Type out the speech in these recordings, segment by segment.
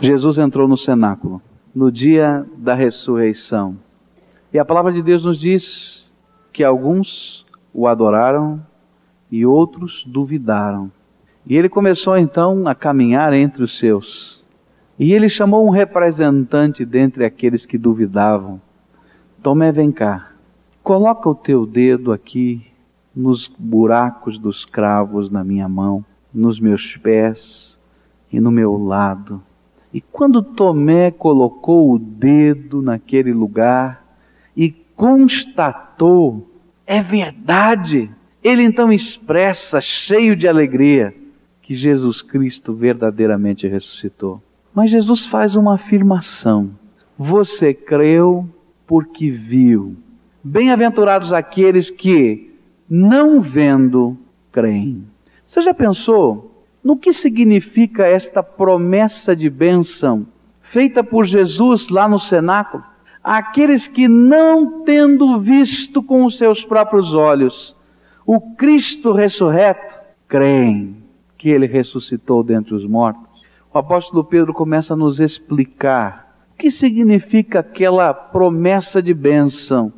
Jesus entrou no cenáculo no dia da ressurreição. E a palavra de Deus nos diz que alguns o adoraram e outros duvidaram. E ele começou então a caminhar entre os seus. E ele chamou um representante dentre aqueles que duvidavam. Tomé, vem cá. Coloca o teu dedo aqui nos buracos dos cravos na minha mão, nos meus pés e no meu lado. E quando Tomé colocou o dedo naquele lugar e constatou, é verdade, ele então expressa, cheio de alegria, que Jesus Cristo verdadeiramente ressuscitou. Mas Jesus faz uma afirmação: Você creu porque viu. Bem-aventurados aqueles que, não vendo, creem. Você já pensou no que significa esta promessa de bênção feita por Jesus lá no cenáculo? Aqueles que não tendo visto com os seus próprios olhos o Cristo ressurreto, creem que ele ressuscitou dentre os mortos. O apóstolo Pedro começa a nos explicar o que significa aquela promessa de bênção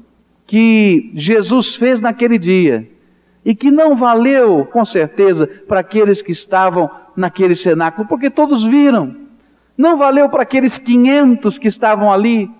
que Jesus fez naquele dia e que não valeu, com certeza, para aqueles que estavam naquele cenáculo, porque todos viram. Não valeu para aqueles 500 que estavam ali,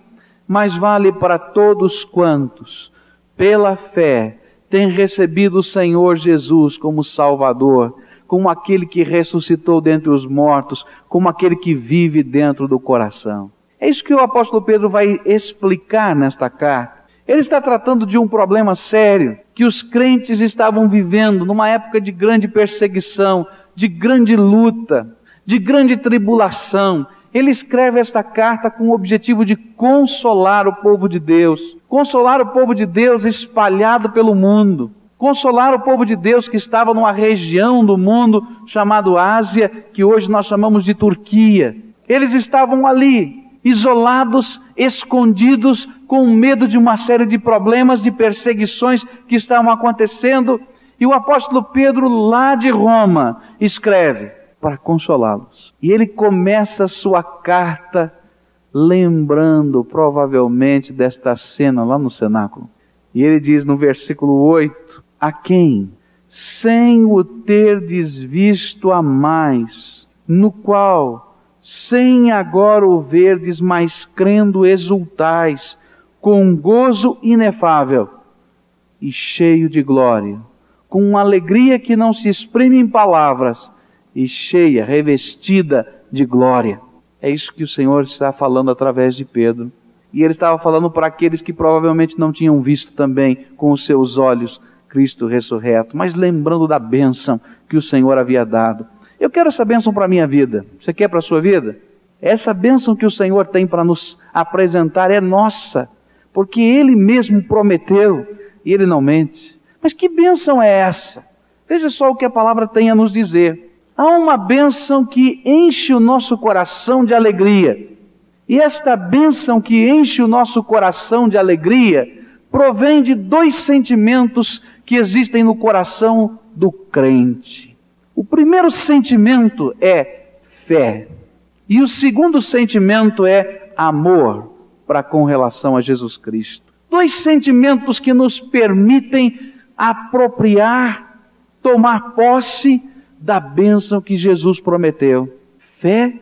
mas vale para todos quantos, pela fé, têm recebido o Senhor Jesus como Salvador, como aquele que ressuscitou dentre os mortos, como aquele que vive dentro do coração. É isso que o apóstolo Pedro vai explicar nesta carta. Ele está tratando de um problema sério que os crentes estavam vivendo numa época de grande perseguição, de grande luta, de grande tribulação. Ele escreve esta carta com o objetivo de consolar o povo de Deus, consolar o povo de Deus espalhado pelo mundo, consolar o povo de Deus que estava numa região do mundo chamado Ásia, que hoje nós chamamos de Turquia. Eles estavam ali, isolados, escondidos, com medo de uma série de problemas, de perseguições que estavam acontecendo. E o apóstolo Pedro, lá de Roma, escreve para consolá-los. E ele começa a sua carta lembrando provavelmente desta cena lá no cenáculo. E ele diz no versículo 8: A quem, sem o ter desvisto a mais, no qual sem agora o verdes, mas crendo exultais, com gozo inefável e cheio de glória, com uma alegria que não se exprime em palavras, e cheia, revestida de glória. É isso que o Senhor está falando através de Pedro. E ele estava falando para aqueles que provavelmente não tinham visto também com os seus olhos Cristo ressurreto, mas lembrando da bênção que o Senhor havia dado. Eu quero essa bênção para a minha vida. Você quer para a sua vida? Essa bênção que o Senhor tem para nos apresentar é nossa, porque Ele mesmo prometeu e Ele não mente. Mas que bênção é essa? Veja só o que a palavra tem a nos dizer. Há uma bênção que enche o nosso coração de alegria. E esta bênção que enche o nosso coração de alegria provém de dois sentimentos que existem no coração do crente. O primeiro sentimento é fé. E o segundo sentimento é amor para com relação a Jesus Cristo. Dois sentimentos que nos permitem apropriar, tomar posse da bênção que Jesus prometeu. Fé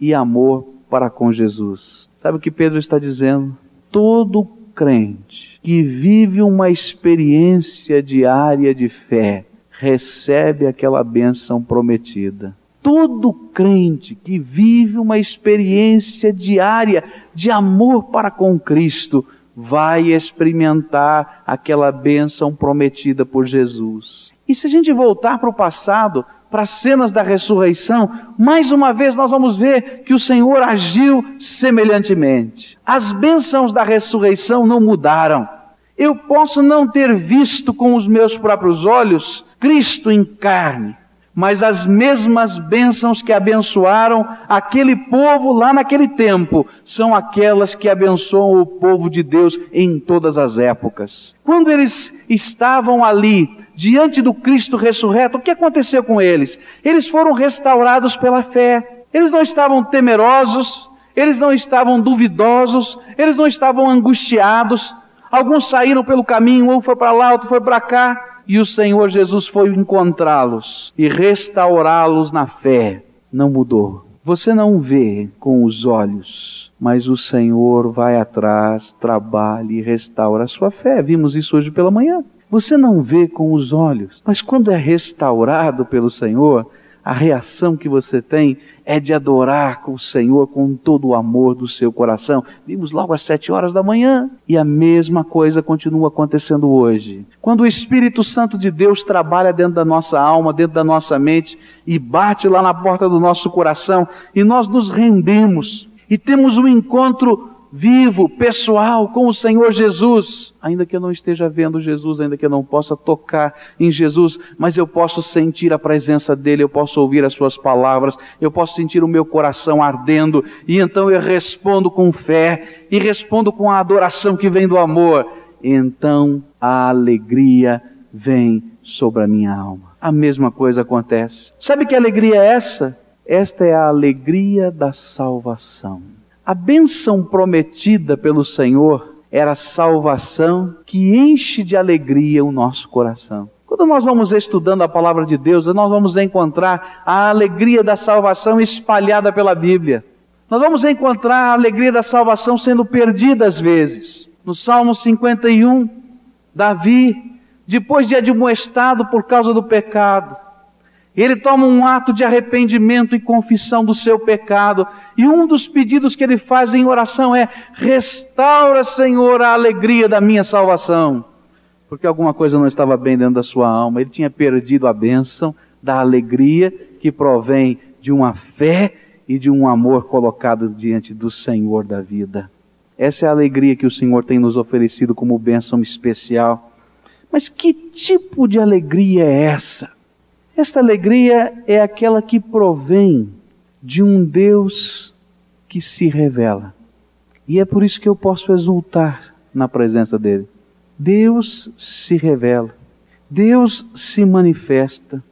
e amor para com Jesus. Sabe o que Pedro está dizendo? Todo crente que vive uma experiência diária de fé, recebe aquela bênção prometida. Todo crente que vive uma experiência diária de amor para com Cristo vai experimentar aquela bênção prometida por Jesus. E se a gente voltar para o passado, para as cenas da ressurreição, mais uma vez nós vamos ver que o Senhor agiu semelhantemente. As bênçãos da ressurreição não mudaram. Eu posso não ter visto com os meus próprios olhos Cristo em carne, mas as mesmas bênçãos que abençoaram aquele povo lá naquele tempo são aquelas que abençoam o povo de Deus em todas as épocas. Quando eles estavam ali, diante do Cristo ressurreto, o que aconteceu com eles? Eles foram restaurados pela fé. Eles não estavam temerosos, eles não estavam duvidosos, eles não estavam angustiados. Alguns saíram pelo caminho, um foi para lá, outro foi para cá, e o Senhor Jesus foi encontrá-los e restaurá-los na fé. Não mudou. Você não vê com os olhos, mas o Senhor vai atrás, trabalha e restaura a sua fé. Vimos isso hoje pela manhã. Você não vê com os olhos, mas quando é restaurado pelo Senhor, a reação que você tem é de adorar com o Senhor com todo o amor do seu coração. Vimos logo às sete horas da manhã e a mesma coisa continua acontecendo hoje. Quando o Espírito Santo de Deus trabalha dentro da nossa alma, dentro da nossa mente e bate lá na porta do nosso coração e nós nos rendemos e temos um encontro vivo, pessoal com o Senhor Jesus. Ainda que eu não esteja vendo Jesus, ainda que eu não possa tocar em Jesus, mas eu posso sentir a presença dEle, eu posso ouvir as Suas palavras, eu posso sentir o meu coração ardendo, e então eu respondo com fé, e respondo com a adoração que vem do amor. Então a alegria vem sobre a minha alma. A mesma coisa acontece. Sabe que alegria é essa? Esta é a alegria da salvação. A bênção prometida pelo Senhor era a salvação que enche de alegria o nosso coração. Quando nós vamos estudando a palavra de Deus, nós vamos encontrar a alegria da salvação espalhada pela Bíblia. Nós vamos encontrar a alegria da salvação sendo perdida às vezes. No Salmo 51, Davi, depois de admoestado por causa do pecado, ele toma um ato de arrependimento e confissão do seu pecado. E um dos pedidos que ele faz em oração é: restaura, Senhor, a alegria da minha salvação. Porque alguma coisa não estava bem dentro da sua alma. Ele tinha perdido a bênção da alegria que provém de uma fé e de um amor colocado diante do Senhor da vida. Essa é a alegria que o Senhor tem nos oferecido como bênção especial. Mas que tipo de alegria é essa? Esta alegria é aquela que provém de um Deus que se revela. E é por isso que eu posso exultar na presença dele. Deus se revela, Deus se manifesta,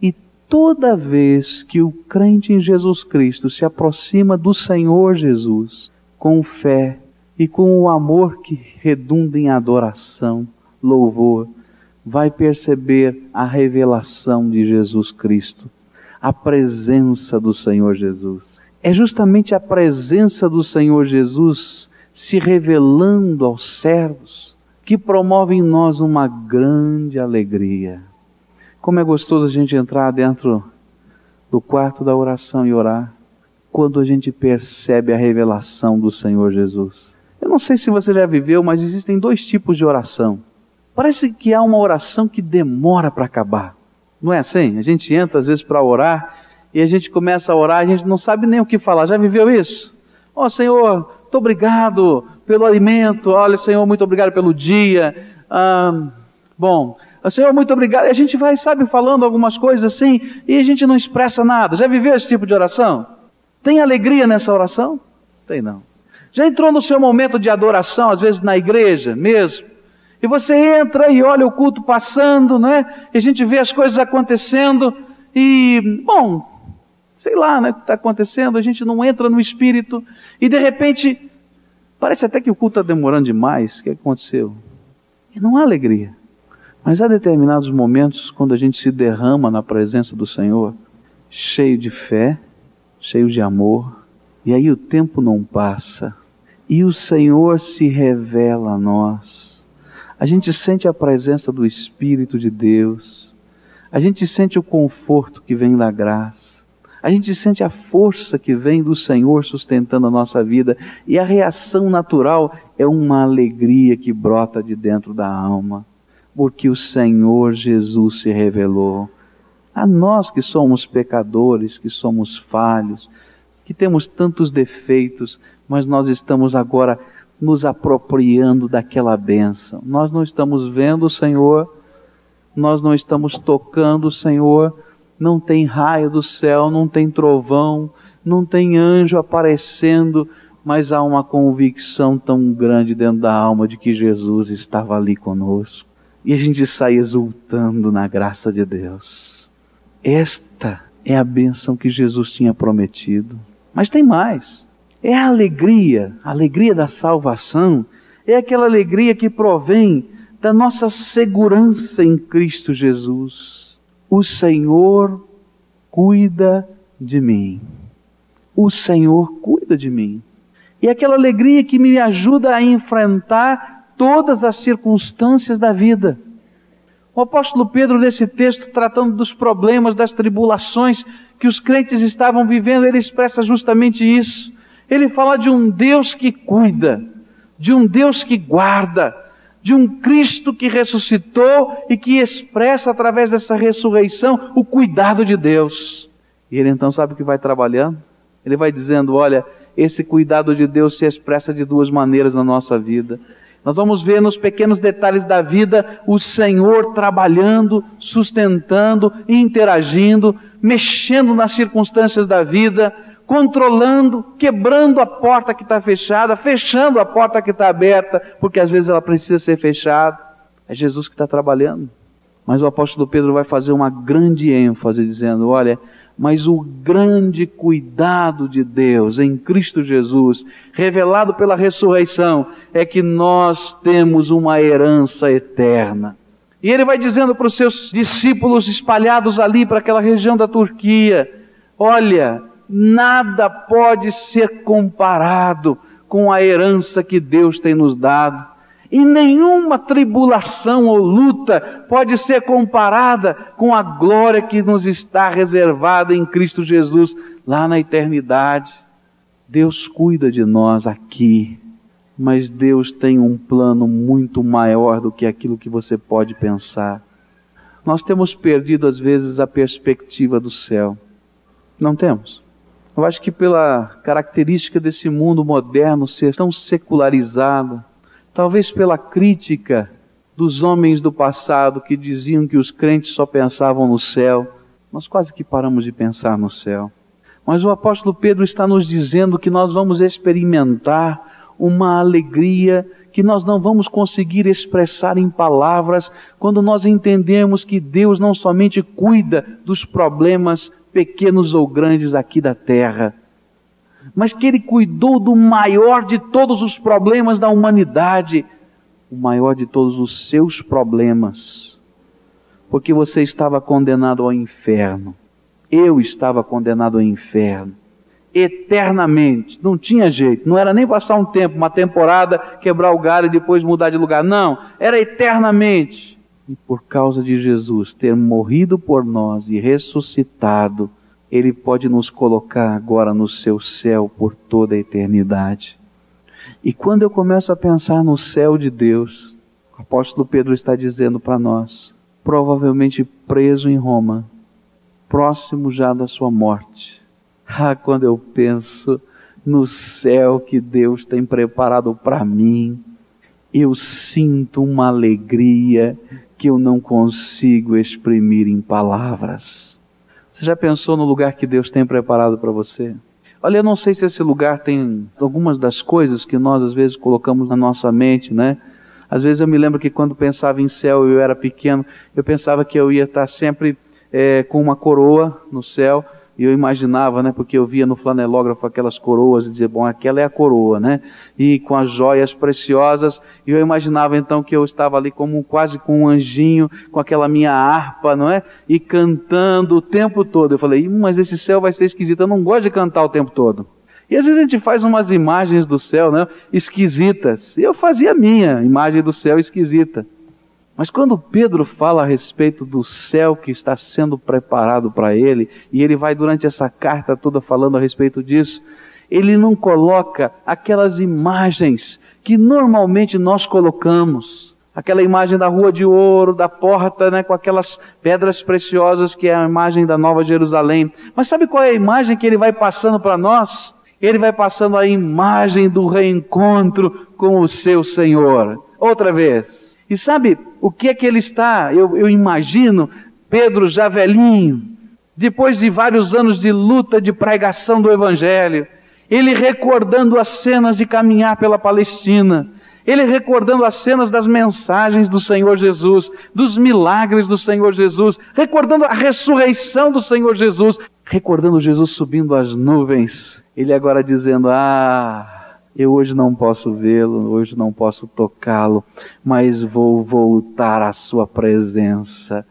e toda vez que o crente em Jesus Cristo se aproxima do Senhor Jesus com fé e com o amor que redunda em adoração, louvor, vai perceber a revelação de Jesus Cristo, a presença do Senhor Jesus. É justamente a presença do Senhor Jesus se revelando aos servos que promove em nós uma grande alegria. Como é gostoso a gente entrar dentro do quarto da oração e orar quando a gente percebe a revelação do Senhor Jesus. Eu não sei se você já viveu, mas existem dois tipos de oração Parece que há uma oração que demora para acabar. Não é assim? A gente entra às vezes para orar e a gente começa a orar, a gente não sabe nem o que falar. Já viveu isso? Ó oh, Senhor, muito obrigado pelo alimento. Olha, Senhor, muito obrigado pelo dia. Ah, bom, Senhor, muito obrigado. E a gente vai, sabe, falando algumas coisas assim e a gente não expressa nada. Já viveu esse tipo de oração? Tem alegria nessa oração? Tem não. Já entrou no seu momento de adoração, às vezes na igreja mesmo? E você entra e olha o culto passando, né? E a gente vê as coisas acontecendo e, bom, sei lá, né, o que está acontecendo, a gente não entra no espírito e de repente parece até que o culto está demorando demais. O que aconteceu? E não há alegria. Mas há determinados momentos quando a gente se derrama na presença do Senhor, cheio de fé, cheio de amor, e aí o tempo não passa, e o Senhor se revela a nós a gente sente a presença do Espírito de Deus, a gente sente o conforto que vem da graça, a gente sente a força que vem do Senhor sustentando a nossa vida, e a reação natural é uma alegria que brota de dentro da alma, porque o Senhor Jesus se revelou. A nós que somos pecadores, que somos falhos, que temos tantos defeitos, mas nós estamos agora nos apropriando daquela bênção. Nós não estamos vendo o Senhor, nós não estamos tocando o Senhor, não tem raio do céu, não tem trovão, não tem anjo aparecendo, mas há uma convicção tão grande dentro da alma de que Jesus estava ali conosco. E a gente sai exultando na graça de Deus. Esta é a bênção que Jesus tinha prometido. Mas tem mais. É a alegria, a alegria da salvação, é aquela alegria que provém da nossa segurança em Cristo Jesus. O Senhor cuida de mim. O Senhor cuida de mim. E aquela alegria que me ajuda a enfrentar todas as circunstâncias da vida. O apóstolo Pedro, nesse texto, tratando dos problemas, das tribulações que os crentes estavam vivendo, ele expressa justamente isso. Ele fala de um Deus que cuida, de um Deus que guarda, de um Cristo que ressuscitou e que expressa através dessa ressurreição o cuidado de Deus. E ele então sabe que vai trabalhando? Ele vai dizendo: olha, esse cuidado de Deus se expressa de duas maneiras na nossa vida. Nós vamos ver nos pequenos detalhes da vida o Senhor trabalhando, sustentando, interagindo, mexendo nas circunstâncias da vida, controlando, quebrando a porta que está fechada, fechando a porta que está aberta, porque às vezes ela precisa ser fechada. É Jesus que está trabalhando. Mas o apóstolo Pedro vai fazer uma grande ênfase dizendo: olha, mas o grande cuidado de Deus em Cristo Jesus, revelado pela ressurreição, é que nós temos uma herança eterna. E ele vai dizendo para os seus discípulos espalhados ali para aquela região da Turquia: olha, nada pode ser comparado com a herança que Deus tem nos dado. E nenhuma tribulação ou luta pode ser comparada com a glória que nos está reservada em Cristo Jesus lá na eternidade. Deus cuida de nós aqui, mas Deus tem um plano muito maior do que aquilo que você pode pensar. Nós temos perdido às vezes a perspectiva do céu. Não temos? Eu acho que pela característica desse mundo moderno ser tão secularizado, Talvez pela crítica dos homens do passado que diziam que os crentes só pensavam no céu, nós quase que paramos de pensar no céu. Mas o apóstolo Pedro está nos dizendo que nós vamos experimentar uma alegria que nós não vamos conseguir expressar em palavras quando nós entendemos que Deus não somente cuida dos problemas pequenos ou grandes aqui da terra, mas que ele cuidou do maior de todos os problemas da humanidade, o maior de todos os seus problemas, porque você estava condenado ao inferno, eu estava condenado ao inferno, eternamente, não tinha jeito, não era nem passar um tempo, uma temporada, quebrar o galho e depois mudar de lugar, não, era eternamente. E por causa de Jesus ter morrido por nós e ressuscitado, ele pode nos colocar agora no seu céu por toda a eternidade. E quando eu começo a pensar no céu de Deus, o apóstolo Pedro está dizendo para nós, provavelmente preso em Roma, próximo já da sua morte. Ah, quando eu penso no céu que Deus tem preparado para mim, eu sinto uma alegria que eu não consigo exprimir em palavras. Você já pensou no lugar que Deus tem preparado para você? Olha, eu não sei se esse lugar tem algumas das coisas que nós às vezes colocamos na nossa mente, né? Às vezes eu me lembro que quando pensava em céu, eu era pequeno, eu pensava que eu ia estar sempre é, com uma coroa no céu, e eu imaginava, né, porque eu via no flanelógrafo aquelas coroas e dizia, bom, aquela é a coroa, né? E com as joias preciosas, e eu imaginava então que eu estava ali como quase com um anjinho, com aquela minha harpa, não é? E cantando o tempo todo. Eu falei, mas esse céu vai ser esquisito, eu não gosto de cantar o tempo todo. E às vezes a gente faz umas imagens do céu, né, esquisitas. E eu fazia a minha imagem do céu esquisita. Mas quando Pedro fala a respeito do céu que está sendo preparado para ele, e ele vai durante essa carta toda falando a respeito disso, ele não coloca aquelas imagens que normalmente nós colocamos. Aquela imagem da rua de ouro, da porta, né, com aquelas pedras preciosas que é a imagem da Nova Jerusalém. Mas sabe qual é a imagem que ele vai passando para nós? Ele vai passando a imagem do reencontro com o seu Senhor. Outra vez. E sabe o que é que ele está? Eu, eu imagino Pedro já velhinho, depois de vários anos de luta, de pregação do Evangelho, ele recordando as cenas de caminhar pela Palestina, ele recordando as cenas das mensagens do Senhor Jesus, dos milagres do Senhor Jesus, recordando a ressurreição do Senhor Jesus, recordando Jesus subindo as nuvens, ele agora dizendo: Ah, eu hoje não posso vê-lo, hoje não posso tocá-lo, mas vou voltar à sua presença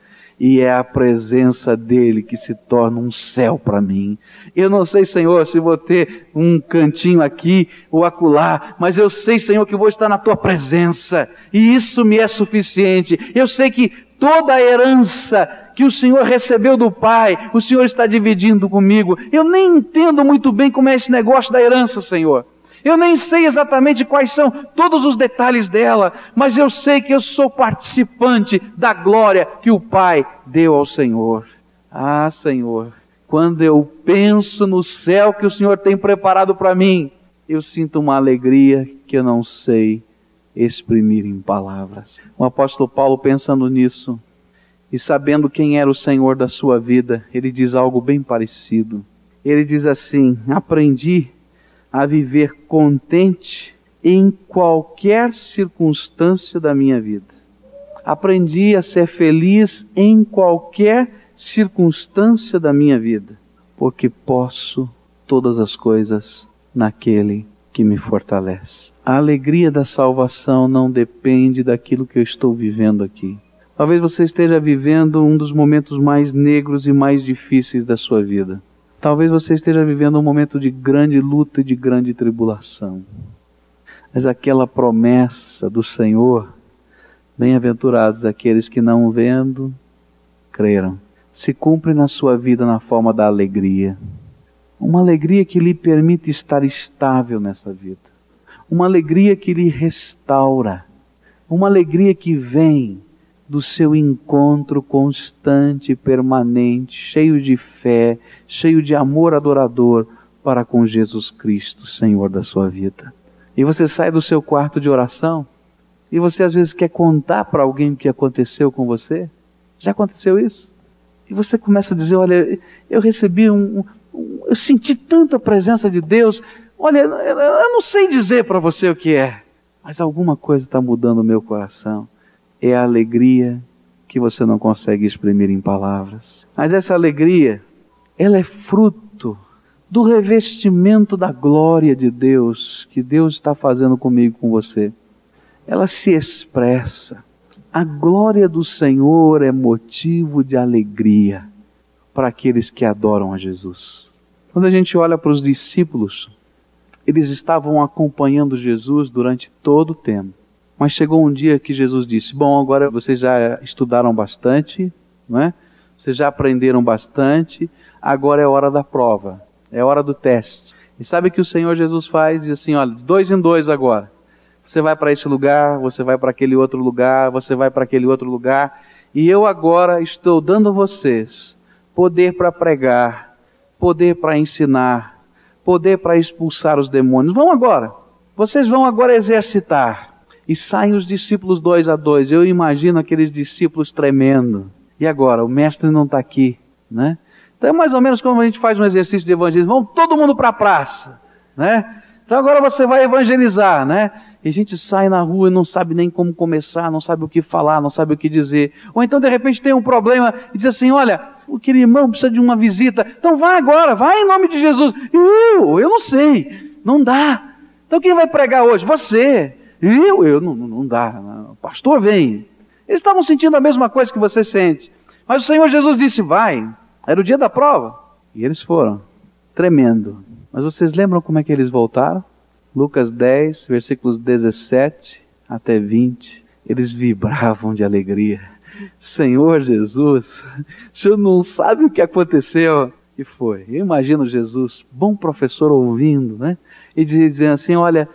e é a presença dele que se torna um céu para mim. Eu não sei, Senhor, se vou ter um cantinho aqui ou acolá, mas eu sei, Senhor, que vou estar na tua presença e isso me é suficiente. Eu sei que toda a herança que o Senhor recebeu do Pai, o Senhor está dividindo comigo. Eu nem entendo muito bem como é esse negócio da herança, Senhor. Eu nem sei exatamente quais são todos os detalhes dela, mas eu sei que eu sou participante da glória que o Pai deu ao Senhor. Ah, Senhor, quando eu penso no céu que o Senhor tem preparado para mim, eu sinto uma alegria que eu não sei exprimir em palavras. O apóstolo Paulo, pensando nisso e sabendo quem era o Senhor da sua vida, ele diz algo bem parecido. Ele diz assim: Aprendi a viver contente em qualquer circunstância da minha vida. Aprendi a ser feliz em qualquer circunstância da minha vida, porque posso todas as coisas naquele que me fortalece. A alegria da salvação não depende daquilo que eu estou vivendo aqui. Talvez você esteja vivendo um dos momentos mais negros e mais difíceis da sua vida. Talvez você esteja vivendo um momento de grande luta e de grande tribulação. Mas aquela promessa do Senhor, bem-aventurados aqueles que não vendo, creram, se cumpre na sua vida na forma da alegria. Uma alegria que lhe permite estar estável nessa vida. Uma alegria que lhe restaura. Uma alegria que vem do seu encontro constante permanente, cheio de fé, cheio de amor adorador para com Jesus Cristo, Senhor da sua vida. E você sai do seu quarto de oração e você às vezes quer contar para alguém o que aconteceu com você. Já aconteceu isso? E você começa a dizer: Olha, eu recebi um. um eu senti tanto a presença de Deus. Olha, eu não sei dizer para você o que é, mas alguma coisa está mudando o meu coração é a alegria que você não consegue exprimir em palavras. Mas essa alegria, ela é fruto do revestimento da glória de Deus que Deus está fazendo comigo com você. Ela se expressa. A glória do Senhor é motivo de alegria para aqueles que adoram a Jesus. Quando a gente olha para os discípulos, eles estavam acompanhando Jesus durante todo o tempo. Mas chegou um dia que Jesus disse: Bom, agora vocês já estudaram bastante, não é? Vocês já aprenderam bastante, agora é hora da prova, é hora do teste. E sabe o que o Senhor Jesus faz? Diz assim: olha, dois em dois agora. Você vai para esse lugar, você vai para aquele outro lugar, você vai para aquele outro lugar, e eu agora estou dando a vocês poder para pregar, poder para ensinar, poder para expulsar os demônios. Vão agora. Vocês vão agora exercitar. E saem os discípulos dois a dois. Eu imagino aqueles discípulos tremendo. E agora? O mestre não está aqui, né? Então é mais ou menos como a gente faz um exercício de evangelismo. Vamos todo mundo para a praça, né? Então agora você vai evangelizar, né? E a gente sai na rua e não sabe nem como começar, não sabe o que falar, não sabe o que dizer. Ou então de repente tem um problema e diz assim, olha, aquele irmão precisa de uma visita. Então vai agora, vai em nome de Jesus. Eu, eu não sei, não dá. Então quem vai pregar hoje? Você. Eu, eu, não, não dá. Pastor, vem. Eles estavam sentindo a mesma coisa que você sente. Mas o Senhor Jesus disse, vai. Era o dia da prova. E eles foram. Tremendo. Mas vocês lembram como é que eles voltaram? Lucas 10, versículos 17 até 20. Eles vibravam de alegria. Senhor Jesus, o Senhor não sabe o que aconteceu. E foi. Eu imagino Jesus, bom professor, ouvindo, né? E dizendo assim: olha,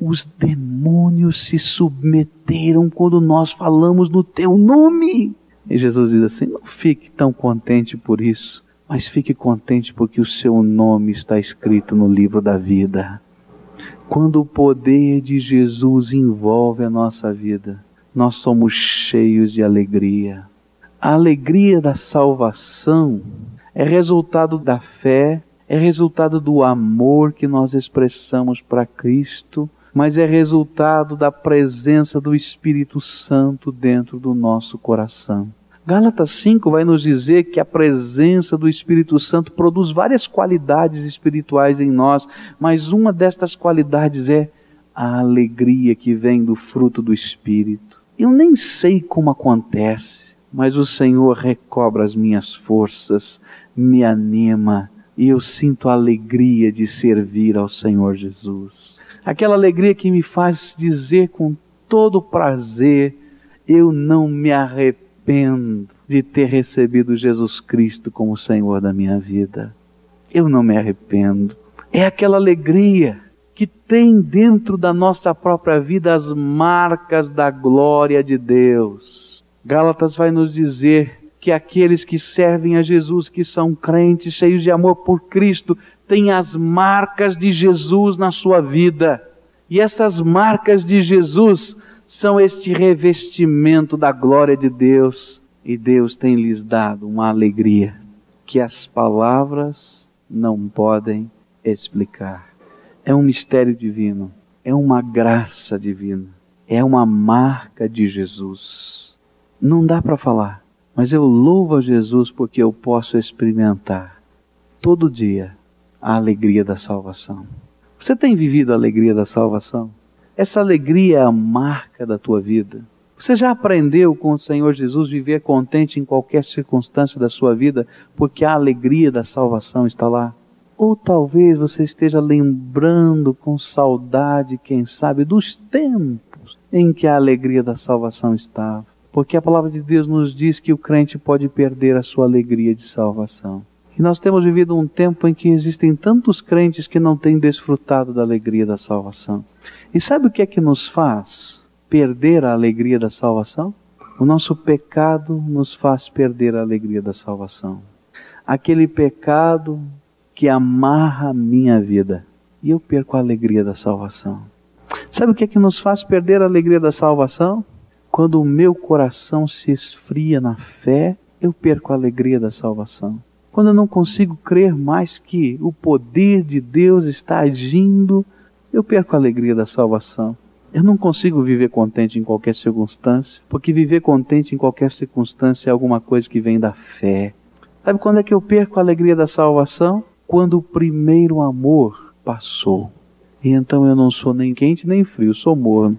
os demônios se submeteram quando nós falamos no teu nome. E Jesus diz assim: não fique tão contente por isso, mas fique contente porque o seu nome está escrito no livro da vida. Quando o poder de Jesus envolve a nossa vida, nós somos cheios de alegria. A alegria da salvação é resultado da fé, é resultado do amor que nós expressamos para Cristo mas é resultado da presença do Espírito Santo dentro do nosso coração. Gálatas 5 vai nos dizer que a presença do Espírito Santo produz várias qualidades espirituais em nós, mas uma destas qualidades é a alegria que vem do fruto do Espírito. Eu nem sei como acontece, mas o Senhor recobra as minhas forças, me anima e eu sinto a alegria de servir ao Senhor Jesus. Aquela alegria que me faz dizer com todo prazer: eu não me arrependo de ter recebido Jesus Cristo como Senhor da minha vida. Eu não me arrependo. É aquela alegria que tem dentro da nossa própria vida as marcas da glória de Deus. Gálatas vai nos dizer que aqueles que servem a Jesus, que são crentes, cheios de amor por Cristo, têm as marcas de Jesus na sua vida. E essas marcas de Jesus são este revestimento da glória de Deus. E Deus tem lhes dado uma alegria que as palavras não podem explicar. É um mistério divino, é uma graça divina, é uma marca de Jesus. Não dá para falar, mas eu louvo a Jesus porque eu posso experimentar todo dia a alegria da salvação. Você tem vivido a alegria da salvação? Essa alegria é a marca da tua vida. Você já aprendeu com o Senhor Jesus viver contente em qualquer circunstância da sua vida, porque a alegria da salvação está lá? Ou talvez você esteja lembrando com saudade, quem sabe, dos tempos em que a alegria da salvação estava. Porque a palavra de Deus nos diz que o crente pode perder a sua alegria de salvação. E nós temos vivido um tempo em que existem tantos crentes que não têm desfrutado da alegria da salvação. E sabe o que é que nos faz perder a alegria da salvação? O nosso pecado nos faz perder a alegria da salvação. Aquele pecado que amarra a minha vida e eu perco a alegria da salvação. Sabe o que é que nos faz perder a alegria da salvação? Quando o meu coração se esfria na fé, eu perco a alegria da salvação quando eu não consigo crer mais que o poder de Deus está agindo, eu perco a alegria da salvação. Eu não consigo viver contente em qualquer circunstância, porque viver contente em qualquer circunstância é alguma coisa que vem da fé. Sabe quando é que eu perco a alegria da salvação? Quando o primeiro amor passou. E então eu não sou nem quente nem frio, sou morno.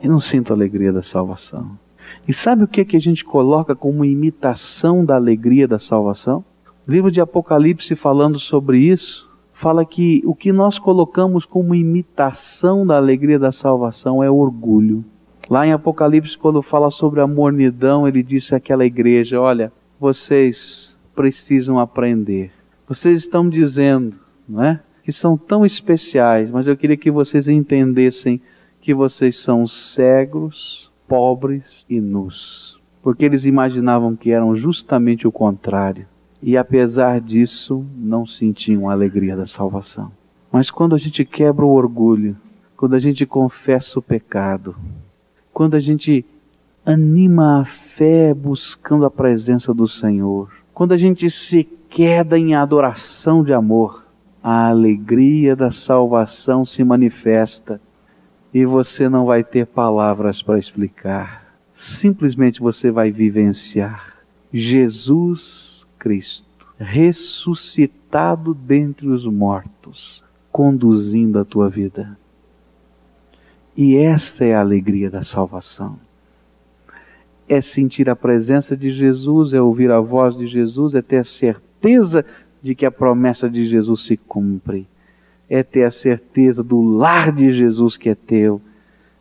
E não sinto a alegria da salvação. E sabe o que, é que a gente coloca como imitação da alegria da salvação? O livro de Apocalipse falando sobre isso, fala que o que nós colocamos como imitação da alegria da salvação é orgulho. Lá em Apocalipse, quando fala sobre a mornidão, ele disse àquela igreja: Olha, vocês precisam aprender. Vocês estão dizendo, não é? Que são tão especiais, mas eu queria que vocês entendessem que vocês são cegos, pobres e nus. Porque eles imaginavam que eram justamente o contrário e apesar disso não sentiam a alegria da salvação. Mas quando a gente quebra o orgulho, quando a gente confessa o pecado, quando a gente anima a fé buscando a presença do Senhor, quando a gente se queda em adoração de amor, a alegria da salvação se manifesta e você não vai ter palavras para explicar. Simplesmente você vai vivenciar. Jesus Cristo, ressuscitado dentre os mortos, conduzindo a tua vida. E esta é a alegria da salvação. É sentir a presença de Jesus, é ouvir a voz de Jesus, é ter a certeza de que a promessa de Jesus se cumpre. É ter a certeza do lar de Jesus que é teu.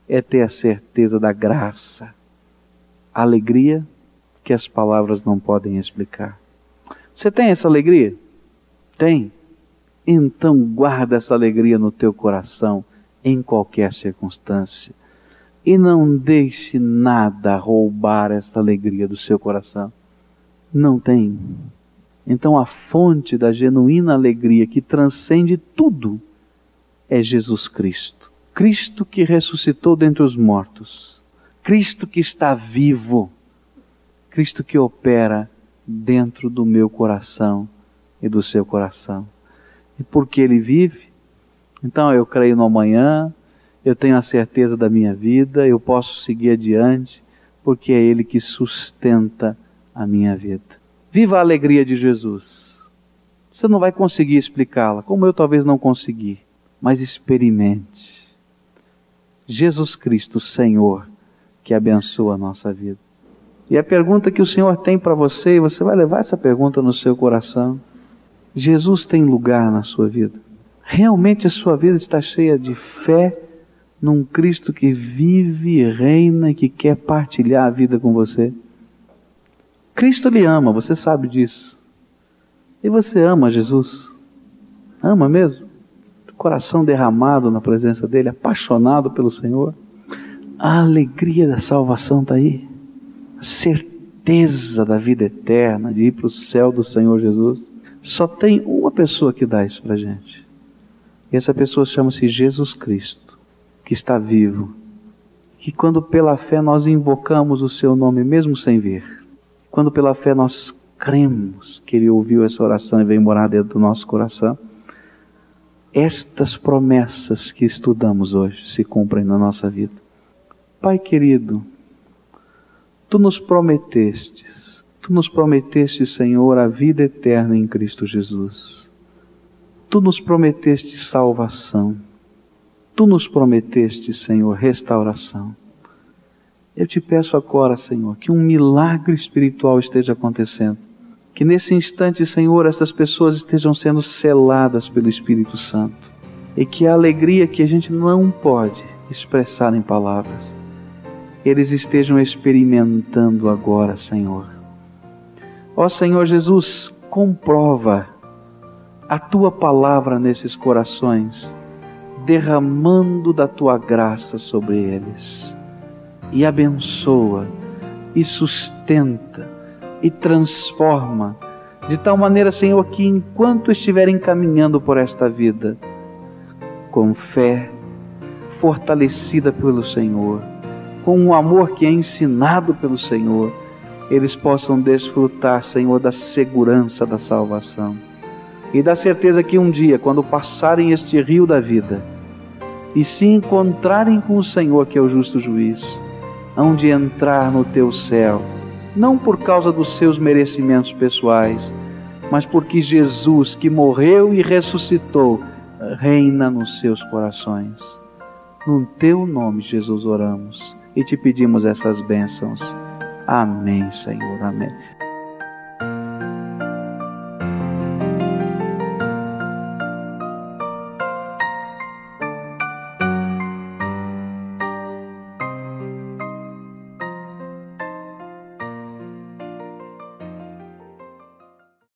É ter a certeza da graça. Alegria que as palavras não podem explicar. Você tem essa alegria? Tem? Então guarda essa alegria no teu coração em qualquer circunstância. E não deixe nada roubar esta alegria do seu coração. Não tem. Então a fonte da genuína alegria que transcende tudo é Jesus Cristo. Cristo que ressuscitou dentre os mortos. Cristo que está vivo. Cristo que opera dentro do meu coração e do seu coração. E porque Ele vive, então eu creio no amanhã, eu tenho a certeza da minha vida, eu posso seguir adiante, porque é Ele que sustenta a minha vida. Viva a alegria de Jesus. Você não vai conseguir explicá-la, como eu talvez não consegui, mas experimente. Jesus Cristo, Senhor, que abençoa a nossa vida. E a pergunta que o Senhor tem para você, você vai levar essa pergunta no seu coração: Jesus tem lugar na sua vida? Realmente a sua vida está cheia de fé num Cristo que vive, reina e que quer partilhar a vida com você? Cristo lhe ama, você sabe disso. E você ama Jesus? Ama mesmo? Coração derramado na presença dele, apaixonado pelo Senhor? A alegria da salvação está aí. A certeza da vida eterna, de ir para o céu do Senhor Jesus. Só tem uma pessoa que dá isso para gente. E essa pessoa chama-se Jesus Cristo, que está vivo. E quando pela fé nós invocamos o seu nome, mesmo sem ver, quando pela fé nós cremos que Ele ouviu essa oração e veio morar dentro do nosso coração, estas promessas que estudamos hoje se cumprem na nossa vida. Pai querido, Tu nos prometestes, Tu nos prometeste, Senhor, a vida eterna em Cristo Jesus. Tu nos prometeste salvação. Tu nos prometeste, Senhor, restauração. Eu te peço agora, Senhor, que um milagre espiritual esteja acontecendo. Que nesse instante, Senhor, essas pessoas estejam sendo seladas pelo Espírito Santo. E que a alegria que a gente não pode expressar em palavras, eles estejam experimentando agora, Senhor. Ó Senhor Jesus, comprova a tua palavra nesses corações, derramando da tua graça sobre eles e abençoa, e sustenta, e transforma, de tal maneira, Senhor, que enquanto estiverem caminhando por esta vida, com fé, fortalecida pelo Senhor, com um amor que é ensinado pelo Senhor, eles possam desfrutar, Senhor, da segurança da salvação e da certeza que um dia, quando passarem este rio da vida e se encontrarem com o Senhor, que é o justo juiz, hão de entrar no teu céu, não por causa dos seus merecimentos pessoais, mas porque Jesus, que morreu e ressuscitou, reina nos seus corações. No teu nome, Jesus, oramos e te pedimos essas bênçãos. Amém, Senhor. Amém.